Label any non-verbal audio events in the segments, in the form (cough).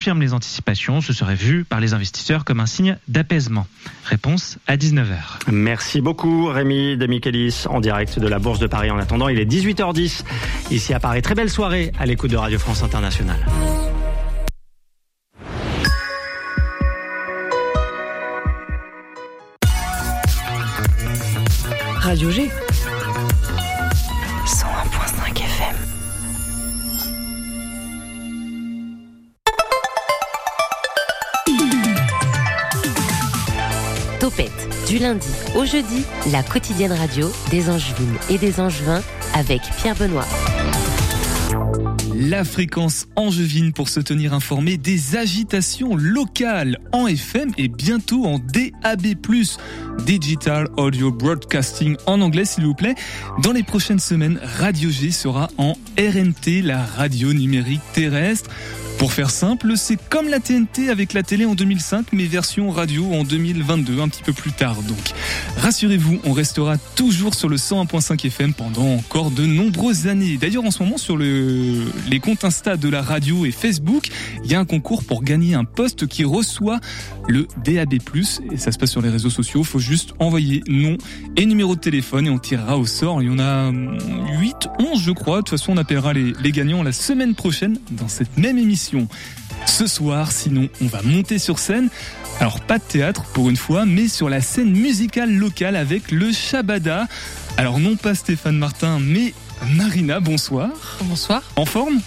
confirme les anticipations, ce serait vu par les investisseurs comme un signe d'apaisement. Réponse à 19h. Merci beaucoup Rémi Demichelis en direct de la Bourse de Paris. En attendant, il est 18h10 ici à Paris. Très belle soirée à l'écoute de Radio France Internationale. Radio G. lundi au jeudi, la quotidienne radio des Angevines et des Angevins avec Pierre Benoît. La fréquence angevine pour se tenir informé des agitations locales en FM et bientôt en DAB+, Digital Audio Broadcasting en anglais s'il vous plaît. Dans les prochaines semaines, Radio G sera en RNT, la radio numérique terrestre. Pour faire simple, c'est comme la TNT avec la télé en 2005, mais version radio en 2022, un petit peu plus tard donc. Rassurez-vous, on restera toujours sur le 101.5 FM pendant encore de nombreuses années. D'ailleurs, en ce moment, sur le, les comptes Insta de la radio et Facebook, il y a un concours pour gagner un poste qui reçoit le DAB+, et ça se passe sur les réseaux sociaux. Faut juste envoyer nom et numéro de téléphone et on tirera au sort. Il y en a 8, 11 je crois. De toute façon, on appellera les, les gagnants la semaine prochaine dans cette même émission ce soir. Sinon, on va monter sur scène. Alors, pas de théâtre pour une fois, mais sur la scène musicale locale avec le Shabada. Alors, non pas Stéphane Martin, mais Marina, bonsoir. Bonsoir. En forme?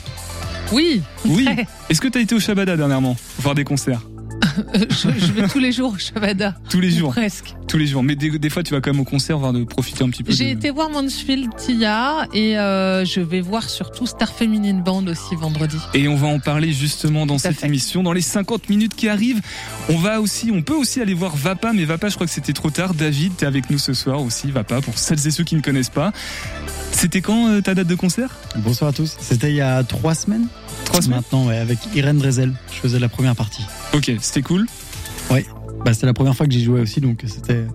Oui. Oui. (laughs) Est-ce que tu as été au Shabada dernièrement Voir des concerts? (laughs) je, vais tous les jours au Shabada. Tous les jours Presque. Tous les jours. Mais des, fois, tu vas quand même au concert, voir de profiter un petit peu. J'ai été voir Mansfield Tia et euh, je vais voir surtout Star Feminine Band aussi vendredi. Et on va en parler justement dans cette émission. Dans les 50 minutes qui arrivent, on va aussi, on peut aussi aller voir Vapa, mais Vapa, je crois que c'était trop tard. David, t'es avec nous ce soir aussi, Vapa, pour celles et ceux qui ne connaissent pas. C'était quand euh, ta date de concert? Bonsoir à tous. C'était il y a trois semaines. Trois semaines? Maintenant, ouais, avec Irène Drezel. Je faisais la première partie. Ok, c'était cool Oui. Bah, c'était la première fois que j'y jouais aussi, donc c'était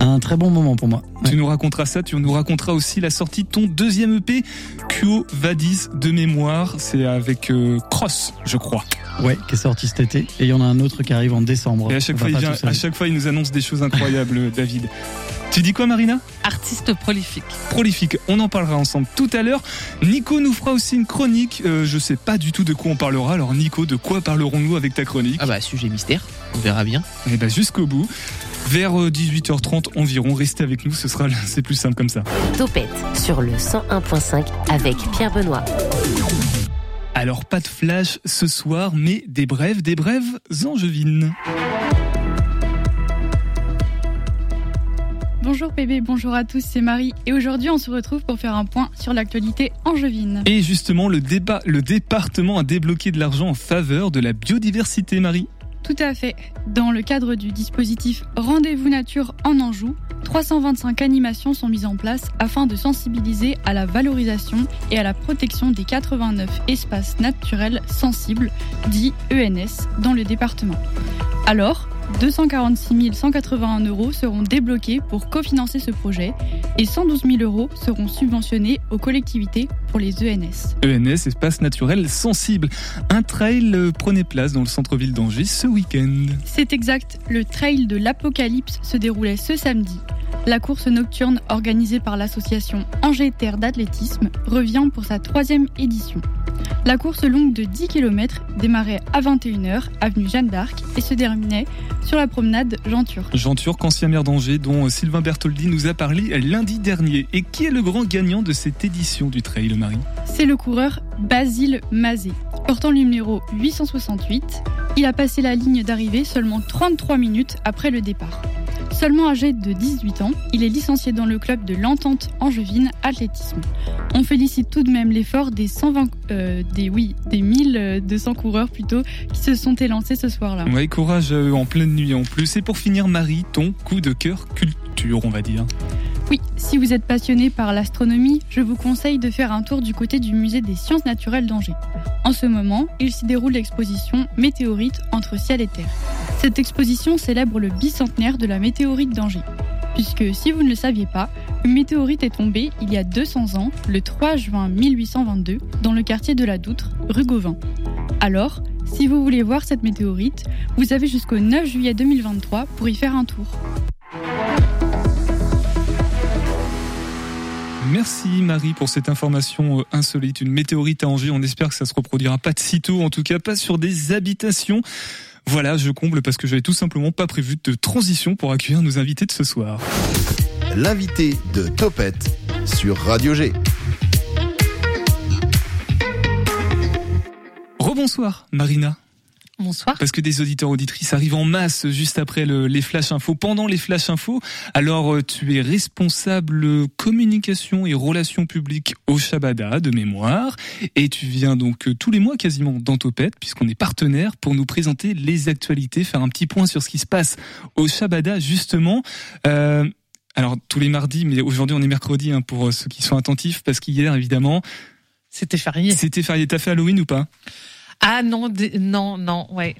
un très bon moment pour moi. Tu nous raconteras ça, tu nous raconteras aussi la sortie de ton deuxième EP, Quo Vadis de mémoire. C'est avec euh, Cross, je crois. Ouais, qui est sorti cet été. Et il y en a un autre qui arrive en décembre. Et à chaque, fois, il vient, à chaque fois, il nous annonce des choses incroyables, (laughs) David. Tu dis quoi, Marina Artiste prolifique. Prolifique. On en parlera ensemble tout à l'heure. Nico nous fera aussi une chronique. Euh, je sais pas du tout de quoi on parlera. Alors, Nico, de quoi parlerons-nous avec ta chronique Ah bah, sujet mystère. On verra bien. Et eh bah, jusqu'au bout. Vers 18h30 euh, environ, restez avec nous, ce sera c'est plus simple comme ça. Topette sur le 101.5 avec Pierre Benoît. Alors pas de flash ce soir, mais des brèves, des brèves angevines. Bonjour bébé, bonjour à tous, c'est Marie et aujourd'hui on se retrouve pour faire un point sur l'actualité angevine. Et justement, le, débat, le département a débloqué de l'argent en faveur de la biodiversité, Marie. Tout à fait. Dans le cadre du dispositif Rendez-vous Nature en Anjou, 325 animations sont mises en place afin de sensibiliser à la valorisation et à la protection des 89 espaces naturels sensibles, dits ENS, dans le département. Alors, 246 181 euros seront débloqués pour cofinancer ce projet et 112 000 euros seront subventionnés aux collectivités pour les ENS. ENS, espace naturel sensible. Un trail prenait place dans le centre-ville d'Angers ce week-end. C'est exact, le trail de l'Apocalypse se déroulait ce samedi. La course nocturne organisée par l'association Angers Terre d'athlétisme revient pour sa troisième édition. La course longue de 10 km démarrait à 21h, avenue Jeanne d'Arc, et se terminait sur la promenade Jean Turc. Jean Turc, ancien maire d'Angers, dont Sylvain Bertoldi nous a parlé lundi dernier. Et qui est le grand gagnant de cette édition du Trail, C'est le coureur Basile Mazet. Portant le numéro 868, il a passé la ligne d'arrivée seulement 33 minutes après le départ. Seulement âgé de 18 ans, il est licencié dans le club de l'Entente Angevine Athlétisme. On félicite tout de même l'effort des 120, euh, des oui, des 1200 coureurs plutôt qui se sont élancés ce soir-là. Oui, courage euh, en pleine nuit en plus. Et pour finir, Marie, ton coup de cœur culture, on va dire. Oui, si vous êtes passionné par l'astronomie, je vous conseille de faire un tour du côté du musée des sciences naturelles d'Angers. En ce moment, il s'y déroule l'exposition Météorites entre ciel et terre. Cette exposition célèbre le bicentenaire de la météorite d'Angers. Puisque si vous ne le saviez pas, une météorite est tombée il y a 200 ans, le 3 juin 1822, dans le quartier de la Doutre, rue Gauvin. Alors, Si vous voulez voir cette météorite, vous avez jusqu'au 9 juillet 2023 pour y faire un tour. Merci Marie pour cette information euh, insolite. Une météorite à Angers, on espère que ça se reproduira pas de sitôt, en tout cas pas sur des habitations. Voilà, je comble parce que j'avais tout simplement pas prévu de transition pour accueillir nos invités de ce soir. L'invité de Topette sur Radio G. Rebonsoir Marina. Bonsoir. Parce que des auditeurs auditrices arrivent en masse juste après le- les flash infos, pendant les flash infos. Alors euh, tu es responsable communication et relations publiques au Shabada de mémoire et tu viens donc euh, tous les mois quasiment dans Topette puisqu'on est partenaire pour nous présenter les actualités, faire un petit point sur ce qui se passe au Shabada justement. Euh, alors tous les mardis, mais aujourd'hui on est mercredi hein, pour ceux qui sont attentifs parce qu'hier évidemment C'était férié. c'était férié. T'as fait Halloween ou pas? Ah non, non, non, ouais.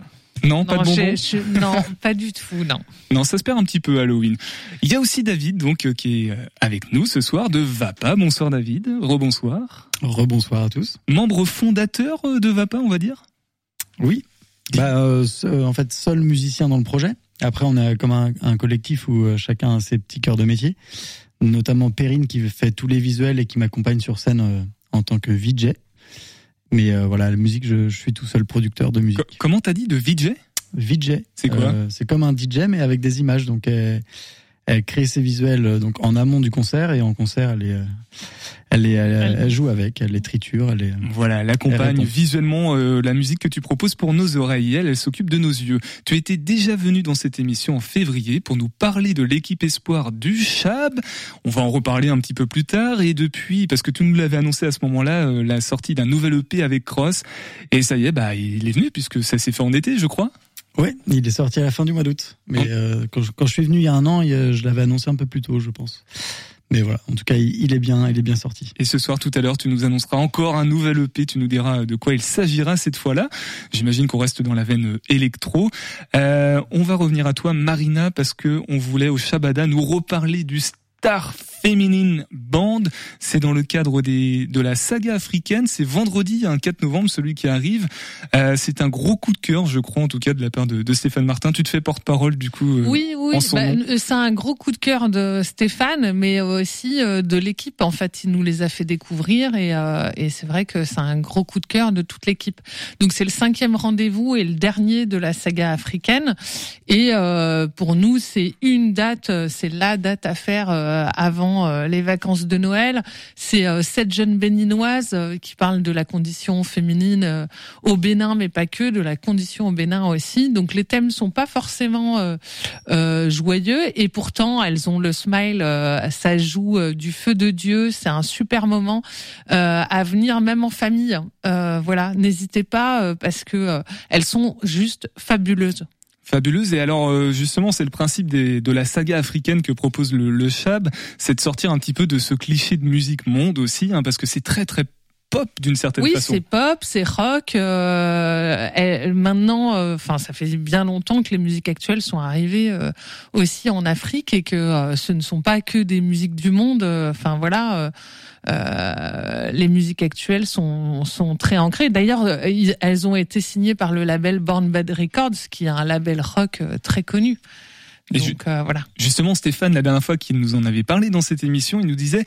Non, pas non, de bonbons. je- non, (laughs) pas du tout, non. Non, ça se perd un petit peu Halloween. Il y a aussi David, donc, euh, qui est euh, avec nous ce soir de Vapa. Bonsoir David. Rebonsoir. Rebonsoir à tous. Membre fondateur euh, de Vapa, on va dire? Oui. Bah, euh, en fait, seul musicien dans le projet. Après, on a comme un, un collectif où chacun a ses petits cœurs de métier. Notamment Perrine qui fait tous les visuels et qui m'accompagne sur scène euh, en tant que VJ. Mais euh, voilà, la musique, je, je suis tout seul producteur de musique. Co- comment t'as dit de VJ VJ. C'est quoi? euh, C'est comme un DJ mais avec des images. Donc elle, crée ses visuels euh, donc en amont du concert et en concert elle est, euh, elle, est, elle, elle joue avec, elle les triture, elle est. Voilà, elle accompagne visuellement euh, la musique que tu proposes pour nos oreilles. Elle, elle s'occupe de nos yeux. Tu étais déjà venu dans cette émission en février pour nous parler de l'équipe espoir du Chab. On va en reparler un petit peu plus tard. Et depuis, parce que tu nous l'avais annoncé à ce moment-là, euh, la sortie d'un nouvel EP avec Cross. Et ça y est, bah, il est venu puisque ça s'est fait en été, je crois. Ouais, il est sorti à la fin du mois d'août. Mais euh, quand, je, quand je suis venu il y a un an, je l'avais annoncé un peu plus tôt, je pense. Mais voilà, en tout cas, il, est bien, il est bien sorti. Et ce soir, tout à l'heure, tu nous annonceras encore un nouvel EP. Tu nous diras de quoi il s'agira cette fois-là. J'imagine qu'on reste dans la veine électro. Euh, on va revenir à toi, Marina, parce que on voulait au Shabada nous reparler du Star Feminine Band. C'est dans le cadre des, de la saga africaine. C'est vendredi, un 4 novembre, celui qui arrive. Euh, c'est un gros coup de cœur, je crois, en tout cas, de la part de, de Stéphane Martin. Tu te fais porte-parole, du coup. euh, Oui, oui, bah, euh, c'est un gros coup de cœur de Stéphane, mais aussi euh, de l'équipe. En fait, il nous les a fait découvrir et, euh, et c'est vrai que c'est un gros coup de cœur de toute l'équipe. Donc c'est le cinquième rendez-vous et le dernier de la saga africaine. Et euh, pour nous, c'est une date, c'est la date à faire euh, avant euh, les vacances de Noël. C'est euh, sept jeunes béninoises euh, qui parlent de la condition féminine au Bénin, mais pas que, de la condition au Bénin aussi. Donc les thèmes sont pas forcément joyeux et pourtant elles ont le smile, euh, ça joue du feu de Dieu, c'est un super moment à venir même en famille. Voilà, n'hésitez pas parce que elles sont juste fabuleuses. Fabuleuse. Et alors, euh, justement, c'est le principe des, de la saga africaine que propose le, le Chab, c'est de sortir un petit peu de ce cliché de musique monde aussi, hein, parce que c'est très très pop d'une certaine Oui, façon. c'est pop, c'est rock. Euh, elle- maintenant, euh, enfin, ça fait bien longtemps que les musiques actuelles sont arrivées euh, aussi en Afrique et que euh, ce ne sont pas que des musiques du monde. Enfin voilà. les musiques actuelles sont, sont très ancrées. D'ailleurs, elles ont été signées par le label Born Bad Records, qui est un label rock très connu. Donc voilà. Justement, Stéphane, la dernière fois qu'il nous en avait parlé dans cette émission, il nous disait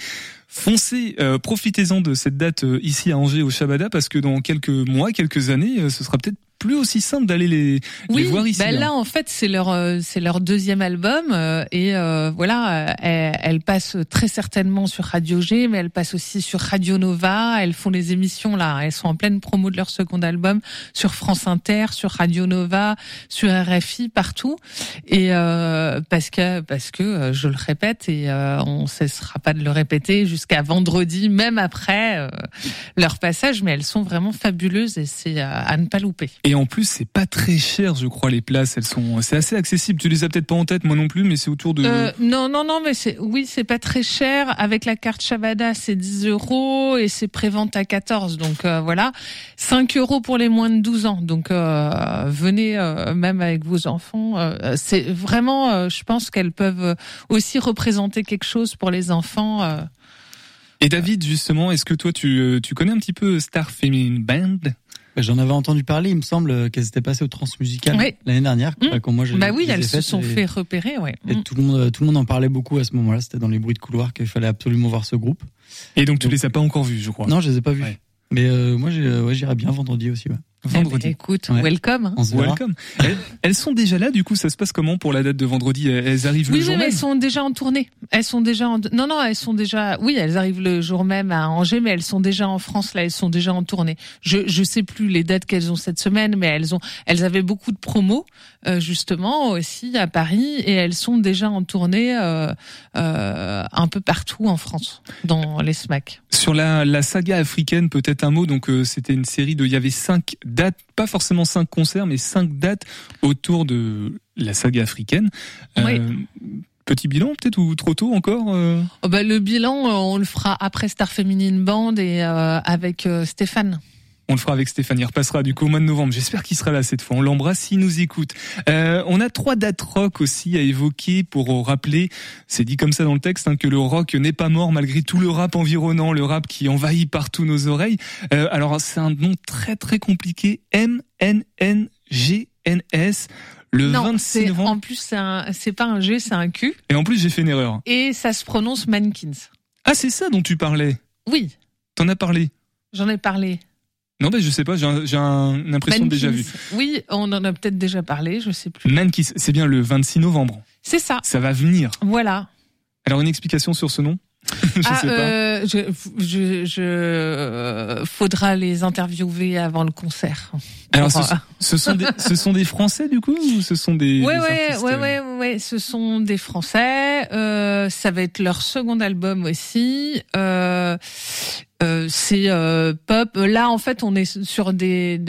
foncez, euh, profitez-en de cette date euh, ici à Angers au Shabada parce que dans quelques mois, quelques années, euh, ce sera peut-être plus aussi simple d'aller les, les Oui, voir ici. bah hein. là en fait c'est leur euh, c'est leur deuxième album euh, et euh, voilà elles, elles passent très certainement sur Radio G mais elles passent aussi sur Radio Nova elles font les émissions là elles sont en pleine promo de leur second album sur France Inter sur Radio Nova sur RFI partout et euh, parce que parce que je le répète et euh, on cessera pas de le répéter jusqu'à vendredi même après euh, leur passage mais elles sont vraiment fabuleuses et c'est euh, à ne pas louper. Et en plus, c'est pas très cher, je crois, les places. Elles sont, c'est assez accessible. Tu les as peut-être pas en tête, moi non plus, mais c'est autour de. Euh, non, non, non, mais c'est oui, c'est pas très cher. Avec la carte Shabada, c'est 10 euros et c'est prévente à 14. Donc euh, voilà, 5 euros pour les moins de 12 ans. Donc venez même avec vos enfants. C'est vraiment, je pense qu'elles peuvent aussi représenter quelque chose pour les enfants. Euh. Et David, justement, est-ce que toi, tu, euh, tu connais un petit peu Star Feminine Band? Bah, J'en avais entendu parler, il me semble qu'elles étaient passées au Transmusical Oui. l'année dernière. Mmh. Quand moi, je Bah oui, elles se sont et- fait repérer, ouais. Et Mm. tout le monde, tout le monde en parlait beaucoup à ce moment-là. C'était dans les bruits de couloir qu'il fallait absolument voir ce groupe. Et donc tu les as pas encore vus, je crois. Non, je les ai pas vus. Ouais. Mais euh, moi, ouais, j'irai bien vendredi aussi. Ouais. Vendredi. Eh ben, écoute, Ouais. welcome. hein. On se verra. Welcome. Elles, elles sont déjà là, du coup, ça se passe comment pour la date de vendredi? Elles arrivent Oui, le oui, jour mais même? elles sont déjà en tournée. Elles sont déjà en... non, non, elles sont déjà. Oui, elles arrivent le jour même à Angers, mais elles sont déjà en France. Là, elles sont déjà en tournée. Je je sais plus les dates qu'elles ont cette semaine, mais elles ont elles avaient beaucoup de promos euh, justement aussi à Paris et elles sont déjà en tournée euh, euh, un peu partout en France dans les SMAC. Sur la, la saga africaine, peut-être un mot. Donc, euh, c'était une série de. Il y avait cinq dates, pas forcément cinq concerts, mais cinq dates autour de la saga africaine. Euh. Petit bilan, peut-être, ou trop tôt encore euh? Oh, bah, le bilan, euh, on le fera après Star Féminine Band et euh, avec euh, Stéphane. On le fera avec Stéphane. Il repassera du coup au mois de novembre. J'espère qu'il sera là cette fois. On l'embrasse s'il nous écoute. Euh, on a trois dates rock aussi à évoquer pour rappeler, c'est dit comme ça dans le texte, hein, que le rock n'est pas mort malgré tout le rap environnant, le rap qui envahit partout nos oreilles. Euh, alors c'est un nom très très compliqué. M N N G N S. Le non, 26 c'est novembre. en plus c'est un- c'est pas un G, c'est un Q Et en plus j'ai fait une erreur. et ça se prononce Mankins. Ah c'est ça dont tu parlais. Oui, T'en as parlé. j'en ai parlé. Non ben je sais pas. J'ai un- une impression de déjà vu. Mankins. Oui, on en a peut-être déjà parlé, je sais plus. Mankis, c'est bien le 26 novembre. C'est ça. Ça va venir. Voilà. Alors une explication sur ce nom (laughs) Je ah, sais pas. euh, je, je, je- euh, faudra les interviewer avant le concert. Alors ce, euh, ce sont des (laughs) ce sont des Français du coup ou ce sont des Ouais, des ouais, artistes, ouais, euh, ouais, ouais, ce sont des Français. Euh, ça va être leur second album aussi. Euh, c'est euh, pop. Là, en fait, on est sur des.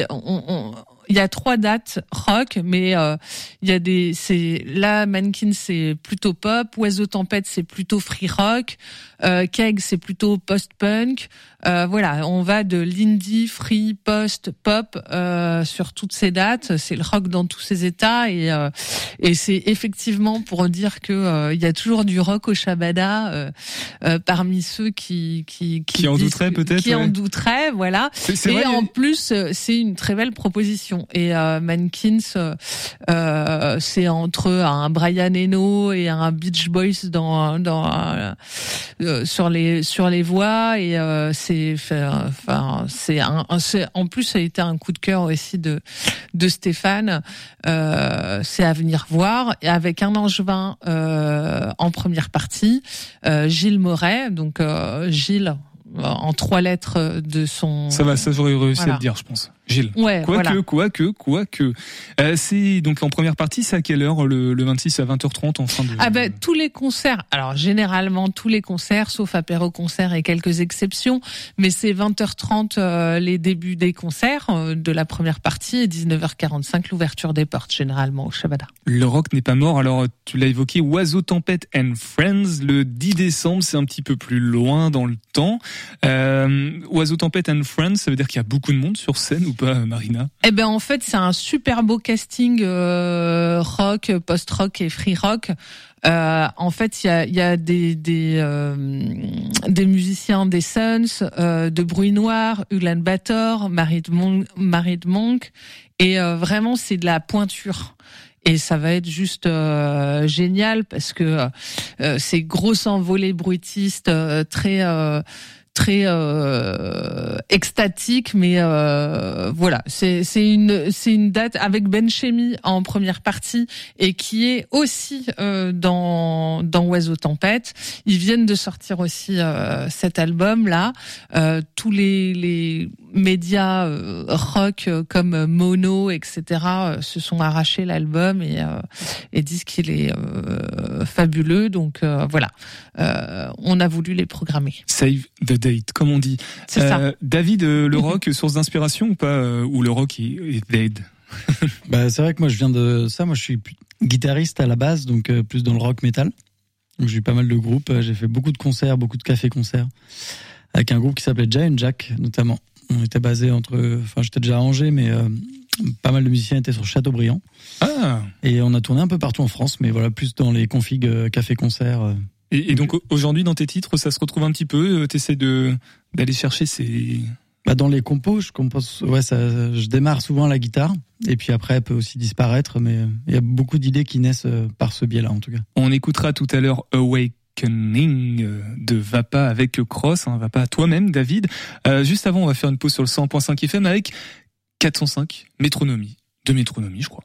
il y a trois dates rock, mais euh, il y a des. C'est là, Mannequin, c'est plutôt pop. Oiseau Tempête, c'est plutôt free rock. Euh, Keg, c'est plutôt post-punk. Euh, voilà, on va de l'indie, free, post, pop euh, sur toutes ces dates. C'est le rock dans tous ses états et euh, et c'est effectivement pour dire que euh, il y a toujours du rock au Shabada euh, parmi ceux qui qui Qui en douteraient peut-être, qui en douteraient, voilà. C'est c'est Et vrai. en plus, c'est une très belle proposition. Et euh, Mankins, c'est entre un Brian Eno et un Beach Boys dans dans sur les sur les voix. Et euh, c'est enfin c'est un, en plus ça a été un coup de cœur aussi de de Stéphane. Euh, c'est à venir voir et avec un angevin euh, en première partie, euh, Gilles Moret. Donc euh, Gilles en trois lettres de son. Ça va, ça j'aurais réussi Voilà. à le dire, je pense. Gilles. Ouais, Quoique, voilà. quoique, quoique. Euh, c'est donc en première partie, c'est à quelle heure le, le 26 à 20h30 en fin de. Ah ben tous les concerts. Alors généralement tous les concerts, sauf apéro concert et quelques exceptions, mais c'est 20h30 euh, les débuts des concerts euh, de la première partie et 19h45 l'ouverture des portes généralement au Shabada. Le rock n'est pas mort. Alors tu l'as évoqué, Oiseau Tempête and Friends le 10 décembre, c'est un petit peu plus loin dans le temps. Euh, Oiseau Tempête and Friends, ça veut dire qu'il y a beaucoup de monde sur scène pas, Marina? Eh ben en fait c'est un super beau casting euh, rock, post-rock et free rock. Euh, en fait il y a, y a des des, euh, des musiciens des Suns, euh, de Bruit Noir, Ulan Bator, Marie de Monk, Marie de Monk et euh, vraiment c'est de la pointure. Et ça va être juste euh, génial parce que euh, c'est grosse envolée bruitiste, euh, très euh, très euh, extatique, mais euh, voilà, c'est une c'est une date avec Ben Chemi en première partie et qui est aussi euh, dans dans Oiseau Tempête. Ils viennent de sortir aussi euh, cet album là. Tous les médias euh, rock euh, comme Mono etc euh, se sont arrachés l'album et euh, et disent qu'il est euh, fabuleux. Donc euh, voilà, Euh, on a voulu les programmer. Save the date, comme on dit. C'est ça. Euh, David, euh, le (laughs) rock, source d'inspiration ou pas euh, Ou le rock est, est dead? (laughs) Bah, c'est vrai que moi je viens de ça. Moi je suis guitariste à la base, donc euh, plus dans le rock metal. J'ai eu pas mal de groupes. Euh, J'ai fait beaucoup de concerts, beaucoup de cafés-concerts avec un groupe qui s'appelait Giant Jack notamment. On était basé entre, enfin j'étais déjà à Angers, mais euh, pas mal de musiciens étaient sur Châteaubriand. Ah Et on a tourné un peu partout en France, mais voilà plus dans les configs euh, cafés-concerts. euh. Et, et donc au- aujourd'hui dans tes titres, ça se retrouve un petit peu. T'essaies de d'aller chercher ces bah dans les compos, je compose, ouais, ça, je démarre souvent la guitare et puis après elle peut aussi disparaître, mais il y a beaucoup d'idées qui naissent par ce biais-là en tout cas. On écoutera tout à l'heure euh, de Vapa avec Cross, hein, Vapa toi-même David. Euh, juste avant, on va faire une pause sur le 100.5 FM avec 405 Métronomie, de Métronomie je crois.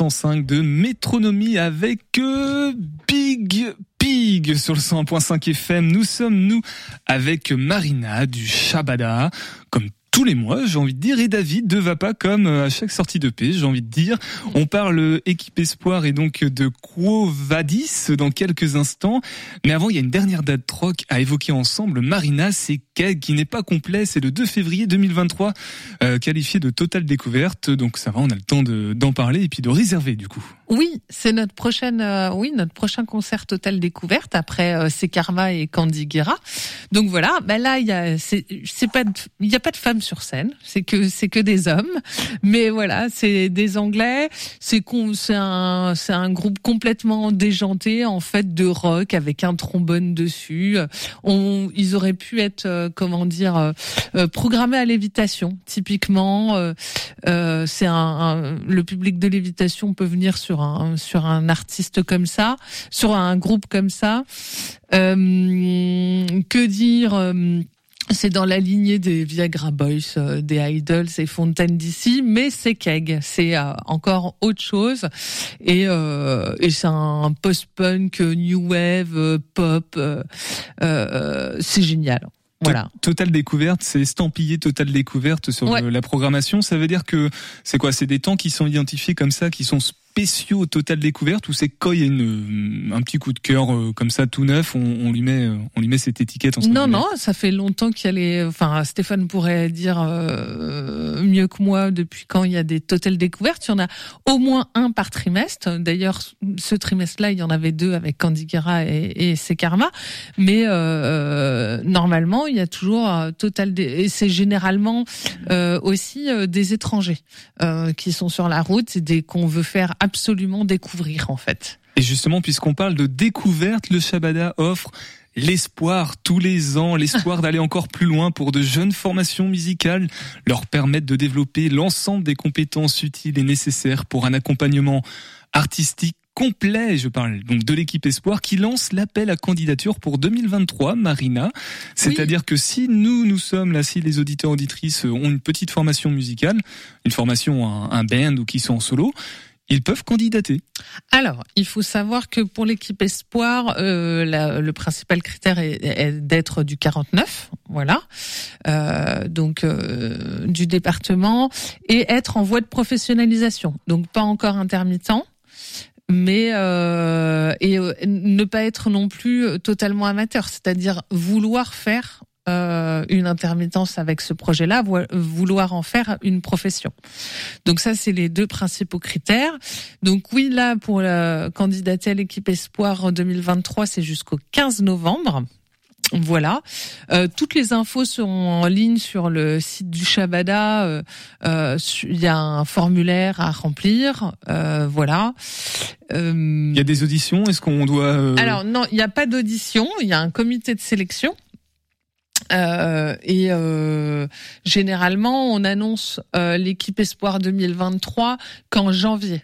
De métronomie avec euh, Big Pig sur le 100.5 FM. Nous sommes, nous, avec Marina du Shabada, comme tous les mois, j'ai envie de dire, et David ne va pas comme euh, à chaque sortie de paix, j'ai envie de dire. On parle équipe espoir et donc de Quo Vadis dans quelques instants. Mais avant, il y a une dernière date troc à évoquer ensemble. Marina, c'est qui n'est pas complet, c'est le 2 février 2023, euh, qualifié de totale découverte. Donc ça va, on a le temps d'en parler et puis de réserver du coup. Oui, c'est notre prochaine, euh, oui, notre prochain concert Total Découverte après euh, et Candy Guerra. Donc voilà, ben là il y a, c'est, pas, il y a pas de sur scène, c'est que c'est que des hommes. Mais voilà, c'est des Anglais, c'est c'est un, c'est un groupe complètement déjanté en fait de rock avec un trombone dessus. On, ils auraient pu être, euh, comment dire, euh, programmés à lévitation. Typiquement, c'est un, un, le public de lévitation peut venir sur sur un artiste comme ça, sur un groupe comme ça. Euh, que dire euh, c'est dans la lignée des Viagra Boys, euh, des Idols et Fontaine d'ici, mais c'est Keg, c'est encore autre chose. Et, et c'est un post-punk, new wave, pop, c'est génial. Voilà. Total découverte, c'est estampillé Total découverte sur la programmation. Ça veut dire que c'est quoi? C'est des temps qui sont identifiés comme ça, qui sont spéciaux Total Découverte ou c'est quand il y a une, un petit coup de cœur euh, comme ça tout neuf, on, on, lui met on lui met cette étiquette en Non non, ça fait longtemps qu'il y a les enfin Stéphane pourrait dire euh, mieux que moi depuis quand il y a des Total Découvertes, il y en a au moins un par trimestre. D'ailleurs ce trimestre-là, il y en avait deux avec Candy Guerra et, et Karma, mais euh, normalement, il y a toujours Total et c'est généralement aussi des étrangers qui sont sur la route, des qu'on veut faire absolument découvrir en fait. Et justement, puisqu'on parle de découverte, le Shabada offre l'espoir tous les ans, l'espoir (laughs) d'aller encore plus loin pour de jeunes formations musicales, leur permettre de développer l'ensemble des compétences utiles et nécessaires pour un accompagnement artistique complet, je parle donc de l'équipe Espoir qui lance l'appel à candidature pour 2023, Marina. C'est-à-dire que si nous, nous sommes là, si les auditeurs auditrices ont une petite formation musicale, une formation, un, un band ou qui sont en solo, ils peuvent candidater. Alors, il faut savoir que pour l'équipe Espoir, euh, le principal critère est, d'être du 49, voilà, euh, donc euh, du département, et être en voie de professionnalisation, donc pas encore intermittent mais et ne pas être non plus totalement amateur, c'est-à-dire vouloir faire euh, une intermittence avec ce projet-là, vouloir en faire une profession. Donc ça, c'est les deux principaux critères. Donc oui, là, pour la candidater à l'équipe Espoir en 2023, c'est jusqu'au 15 novembre. Voilà. Euh, toutes les infos sont en ligne sur le site du Shabada. Euh, euh, il y a un formulaire à remplir. Voilà. Il y a des auditions? Est-ce qu'on doit Alors non, il n'y a pas d'audition. Il y a un comité de sélection. Et généralement, on annonce l'équipe Espoir 2023 qu'en janvier.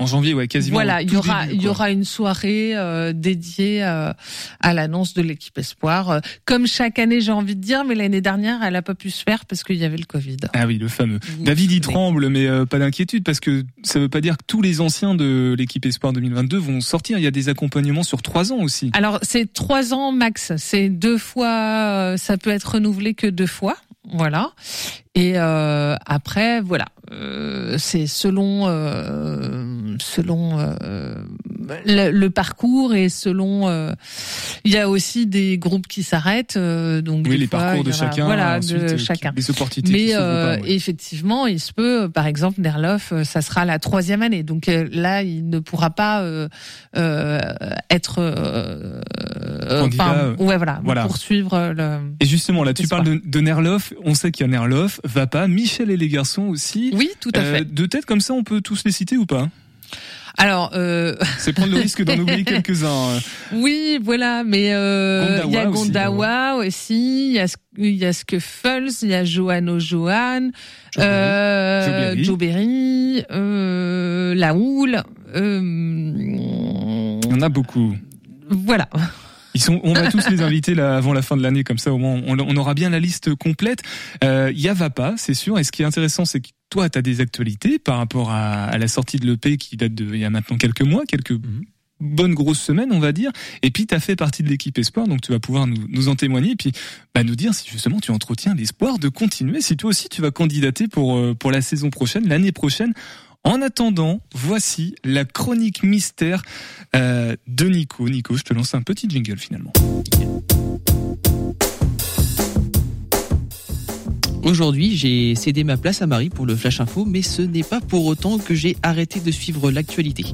En janvier, ouais, quasiment. Voilà, il y aura, il y aura une soirée euh, dédiée euh, à l'annonce de l'équipe Espoir, euh, comme chaque année, j'ai envie de dire, mais l'année dernière, elle a pas pu se faire parce qu'il y avait le Covid. Ah oui, le fameux. David y tremble, mais pas d'inquiétude parce que ça veut pas dire que tous les anciens de l'équipe Espoir 2022 vont sortir. Il y a des accompagnements sur trois ans aussi. Alors c'est trois ans max. C'est deux fois, ça peut être renouvelé que deux fois. Voilà. Et euh, après, voilà, euh, c'est selon euh, selon euh, le, le, parcours et selon. Euh, il y a aussi des groupes qui s'arrêtent, euh, donc oui, les parcours de chacun, voilà, de chacun. Opportunités. Mais pas, effectivement, il se peut, par exemple, Nerlof, ça sera la troisième année, donc là, il ne pourra pas être. Candidat, ouais, voilà, voilà, poursuivre le. Et justement, là, tu parles de, de Nerlof. On sait qu'il y a Nerlof va pas. Michel et les garçons aussi. Oui, tout à fait. de tête comme ça, on peut tous les citer ou pas? Alors, euh... c'est prendre le (laughs) risque d'en oublier quelques-uns. Oui, voilà, mais euh, il y a Gondawa aussi, il y a il y a Scuffles, il y a Johanno Johan, euh, Joe Berry, euh, La Houle. Euh, il y en a beaucoup. Voilà. Ils sont, on va tous (laughs) les inviter là avant la fin de l'année, comme ça au moins on, on aura bien la liste complète. Euh, il y a Vapa, c'est sûr. Et ce qui est intéressant, c'est que toi, tu as des actualités par rapport à, à la sortie de l'EP qui date de il y a maintenant quelques mois, quelques mhm. bonnes grosses semaines, on va dire. Et puis, tu as fait partie de l'équipe Espoir, donc tu vas pouvoir nous, nous en témoigner et puis bah, nous dire si justement tu entretiens l'espoir de continuer, si toi aussi tu vas candidater pour, euh, pour la saison prochaine, l'année prochaine. En attendant, voici la chronique mystère euh, de Nico. Nico, je te lance un petit jingle finalement. Aujourd'hui, j'ai cédé ma place à Marie pour le Flash Info, mais ce n'est pas pour autant que j'ai arrêté de suivre l'actualité.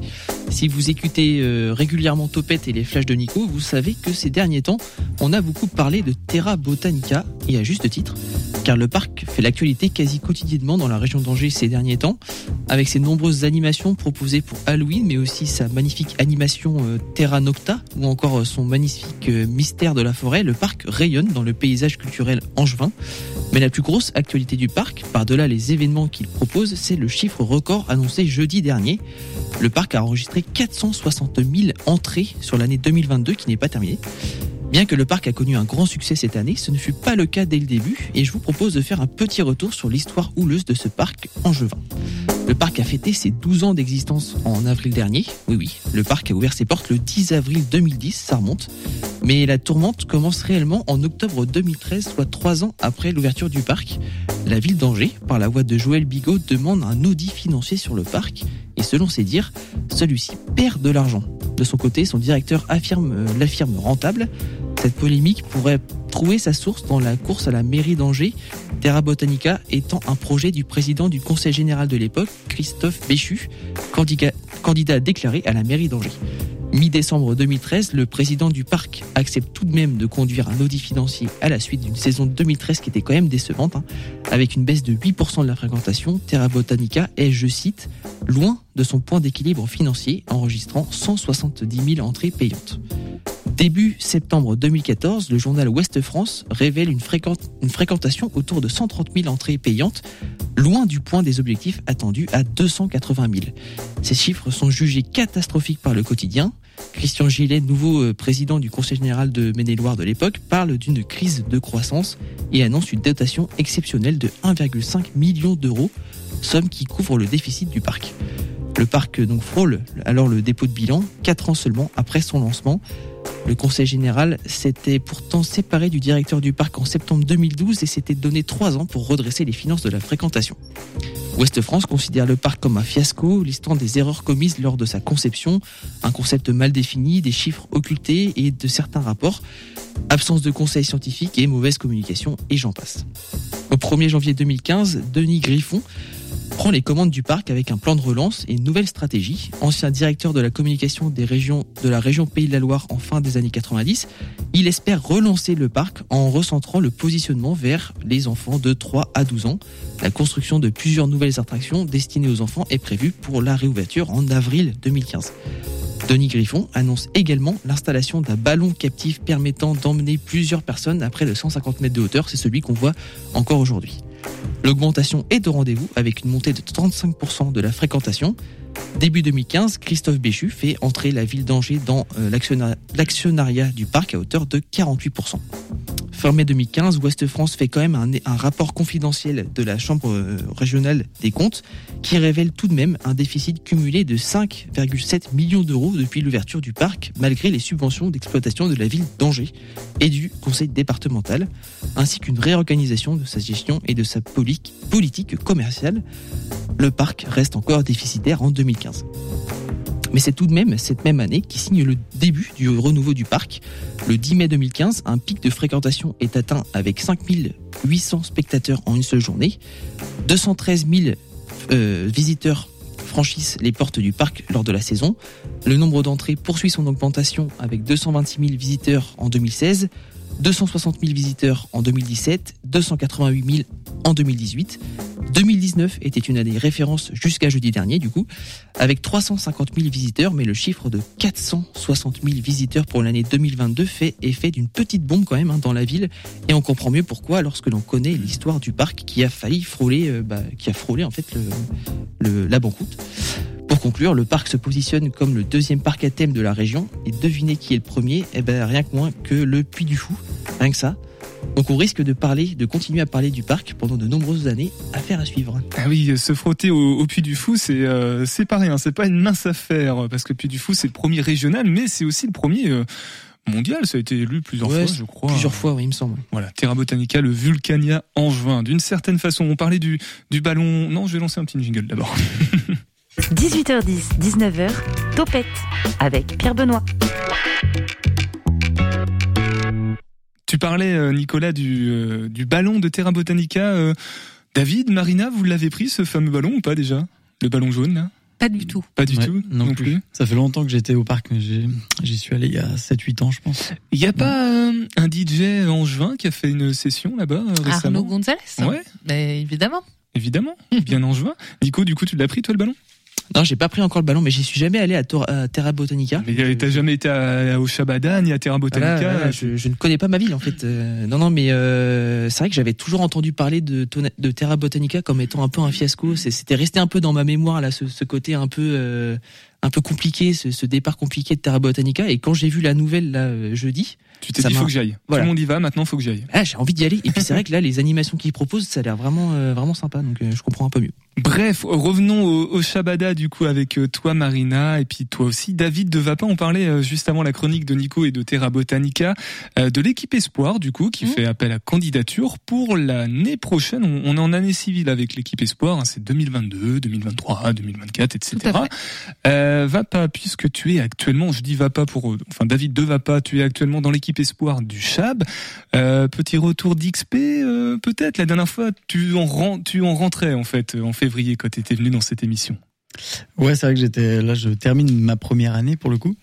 Si vous écoutez euh, régulièrement Topette et les flashs de Nico, vous savez que ces derniers temps, on a beaucoup parlé de Terra Botanica, et à juste titre, car le parc fait l'actualité quasi quotidiennement dans la région d'Angers ces derniers temps, avec ses nombreuses animations proposées pour Halloween, mais aussi sa magnifique animation euh, Terra Nocta, ou encore euh, son magnifique mystère de la forêt, le parc rayonne dans le paysage culturel angevin. Mais la plus grosse actualité du parc, par-delà les événements qu'il propose, c'est le chiffre record annoncé jeudi dernier. Le parc a enregistré 460 000 entrées sur l'année 2022 qui n'est pas terminée. Bien que le parc a connu un grand succès cette année, ce ne fut pas le cas dès le début et je vous propose de faire un petit retour sur l'histoire houleuse de ce parc angevin. Le parc a fêté ses 12 ans d'existence en avril dernier. Oui, oui, le parc a ouvert ses portes le 10 avril 2010, ça remonte. Mais la tourmente commence réellement en octobre 2013, soit trois ans après l'ouverture du parc. La ville d'Angers, par la voix de Joël Bigot, demande un audit financier sur le parc. Et selon ses dires, celui-ci perd de l'argent. De son côté, son directeur affirme euh, l'affirme rentable. Cette polémique pourrait trouver sa source dans la course à la mairie d'Angers, Terra Botanica étant un projet du président du conseil général de l'époque, Christophe Béchu, candidat, candidat déclaré à la mairie d'Angers. Mi-décembre 2013, le président du parc accepte tout de même de conduire un audit financier à la suite d'une saison 2013 qui était quand même décevante. Hein. Avec une baisse de 8% de la fréquentation, Terra Botanica est, je cite, loin de son point d'équilibre financier, enregistrant 170 000 entrées payantes. Début septembre 2014, le journal Ouest France révèle une, une fréquentation autour de 130 000 entrées payantes, loin du point des objectifs attendus à 280 000. Ces chiffres sont jugés catastrophiques par le quotidien. Christian Gillet, nouveau euh, président du Conseil général de Maine-et-Loire de l'époque, parle d'une crise de croissance et annonce une dotation exceptionnelle de 1,5 million d'euros, somme qui couvre le déficit du parc. Le parc donc frôle alors le dépôt de bilan, 4 ans seulement après son lancement. Le Conseil général s'était pourtant séparé du directeur du parc en septembre 2012 et s'était donné 3 ans pour redresser les finances de la fréquentation. Ouest France considère le parc comme un fiasco, listant des erreurs commises lors de sa conception, un concept mal défini, des chiffres occultés et de certains rapports, absence de conseils scientifiques et mauvaise communication, et j'en passe. Au 1er janvier 2015, Denis Griffon prend les commandes du parc avec un plan de relance et une nouvelle stratégie. Ancien directeur de la communication de la région Pays de la Loire en fin des années 90, il espère relancer le parc en recentrant le positionnement vers les enfants de 3 à 12 ans. La construction de plusieurs nouvelles attractions destinées aux enfants est prévue pour la réouverture en avril 2015. Denis Griffon annonce également l'installation d'un ballon captif permettant d'emmener plusieurs personnes à près de 150 mètres de hauteur. C'est celui qu'on voit encore aujourd'hui. L'augmentation est au rendez-vous avec une montée de 35% de la fréquentation. Début 2015, Christophe Béchu fait entrer la ville d'Angers dans euh, l'actionnariat du parc à hauteur de 48%. Fin mai 2015, Ouest France fait quand même un, un rapport confidentiel de la Chambre euh, régionale des comptes qui révèle tout de même un déficit cumulé de 5,7 millions d'euros depuis l'ouverture du parc, malgré les subventions d'exploitation de la ville d'Angers et du conseil départemental, ainsi qu'une réorganisation de sa gestion et de sa politique commerciale. Le parc reste encore déficitaire en 2015. Mais c'est tout de même cette même année qui signe le début du renouveau du parc. Le 10 mai 2015, un pic de fréquentation est atteint avec 5800 spectateurs en une seule journée. 213 000 euh, visiteurs franchissent les portes du parc lors de la saison. Le nombre d'entrées poursuit son augmentation avec 226 000 visiteurs en 2016, 260 000 visiteurs en 2017, 288 000 en 2018. 2019 était une année référence jusqu'à jeudi dernier, du coup, avec 350 000 visiteurs, mais le chiffre de 460 000 visiteurs pour l'année 2022 fait effet d'une petite bombe quand même hein, dans la ville, et on comprend mieux pourquoi lorsque l'on connaît l'histoire du parc qui a failli frôler, euh, bah, qui a frôlé en fait le, la banqueroute. Pour conclure, le parc se positionne comme le deuxième parc à thème de la région, et devinez qui est le premier? Eh ben rien que moins que le Puy du Fou, rien que ça. Donc on risque de parler, de continuer à parler du parc pendant de nombreuses années. Affaire à suivre. Ah oui, se frotter au, Puy du Fou, c'est euh, c'est pas rien, c'est pas une mince affaire parce que Puy du Fou c'est le premier régional, mais c'est aussi le premier. Euh, mondial, ça a été élu plusieurs fois, je crois. Plusieurs fois, oui, il me semble. Voilà, Terra Botanica, le Vulcania en juin. D'une certaine façon, on parlait du, du ballon. Non, je vais lancer un petit jingle d'abord. (laughs) 18h10, 19h, Topette, avec Pierre Benoît. Tu parlais, euh, Nicolas, du, euh, du ballon de Terra Botanica. Euh, David, Marina, vous l'avez pris, ce fameux ballon ou pas déjà? Le ballon jaune, là? Pas du tout. Pas du tout non, plus. Ça fait longtemps que j'étais au parc, mais j'y suis allé il y a 7-8 ans, je pense. Il n'y a pas un DJ angevin qui a fait une session là-bas récemment Arnaud Gonzalez? Ouais. Mais évidemment. Évidemment, bien angevin. Nico, du coup, tu l'as pris toi le ballon? Non, j'ai pas pris encore le ballon, mais j'y suis jamais allé à, Terra Botanica. Mais t'as jamais été au Shabada ni à Terra Botanica je, ne connais pas ma ville en fait. Euh, non, non, mais euh, c'est vrai que j'avais toujours entendu parler de, de Terra Botanica comme étant un peu un fiasco. C'était resté un peu dans ma mémoire là, ce, côté un peu euh, un peu compliqué, ce, départ compliqué de Terra Botanica. Et quand j'ai vu la nouvelle là jeudi, tu t'es dit, faut que j'aille. Tout le monde y va, maintenant, faut que j'aille. Ah, j'ai envie d'y aller. Et puis, c'est vrai que là, les animations qu'ils proposent, ça a l'air vraiment, euh, vraiment sympa. Donc, euh, je comprends un peu mieux. Bref, revenons au, au Shabada, du coup, avec euh, toi, Marina, et puis toi aussi, David de Vapin. On parlait juste avant la chronique de Nico et de Terra Botanica, de l'équipe Espoir, du coup, qui mmh. fait appel à candidature pour l'année prochaine. On, est en année civile avec l'équipe Espoir. Hein, c'est 2022, 2023, 2024, etc. Euh, Vapa, puisque tu es actuellement, je dis Vapa pour, enfin, David de Vapa, tu es actuellement dans l'équipe espoir du Chab. Euh, petit retour d'XP, euh, peut-être. La dernière fois, tu en, tu en rentrais en fait en février quand tu étais venu dans cette émission. Ouais, c'est vrai que j'étais là. Je termine ma première année pour le coup.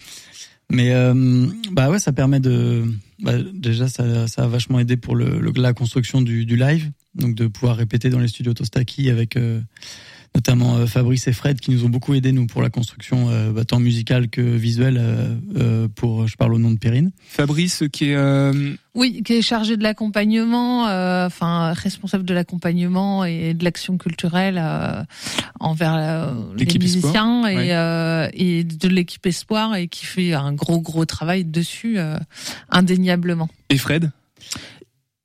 Mais euh, bah ouais, ça permet de. Bah, déjà, ça, ça a vachement aidé pour la construction du, live, donc de pouvoir répéter dans les studios Tostaki avec notamment euh, Fabrice et Fred qui nous ont beaucoup aidés nous pour la construction euh, bah, tant musicale que visuelle euh, pour je parle au nom de Perrine. Fabrice qui est oui, qui est chargé de l'accompagnement, enfin responsable de l'accompagnement et de l'action culturelle envers les musiciens et, et de l'équipe Espoir et qui fait un gros gros travail dessus indéniablement. Et Fred?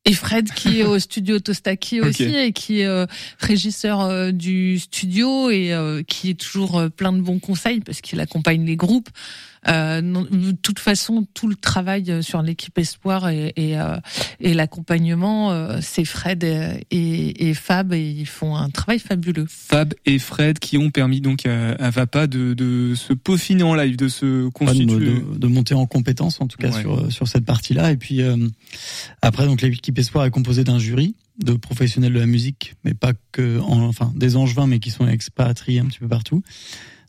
Et Fred qui est au (laughs) studio Tostaki aussi et qui est euh, régisseur euh, du studio et euh, qui est toujours plein de bons conseils parce qu'il accompagne les groupes. De toute façon, tout le travail sur l'équipe Espoir et, et, et l'accompagnement, c'est Fred et, et, Fab et ils font un travail fabuleux. Fab et Fred qui ont permis donc à, à Vapa de, de se peaufiner en live, de se constituer, de, de, monter en compétence en tout cas sur sur cette partie-là. Et puis après donc l'équipe Espoir est composé d'un jury de professionnels de la musique, mais pas que, enfin, des angevins, mais qui sont expatriés un petit peu partout.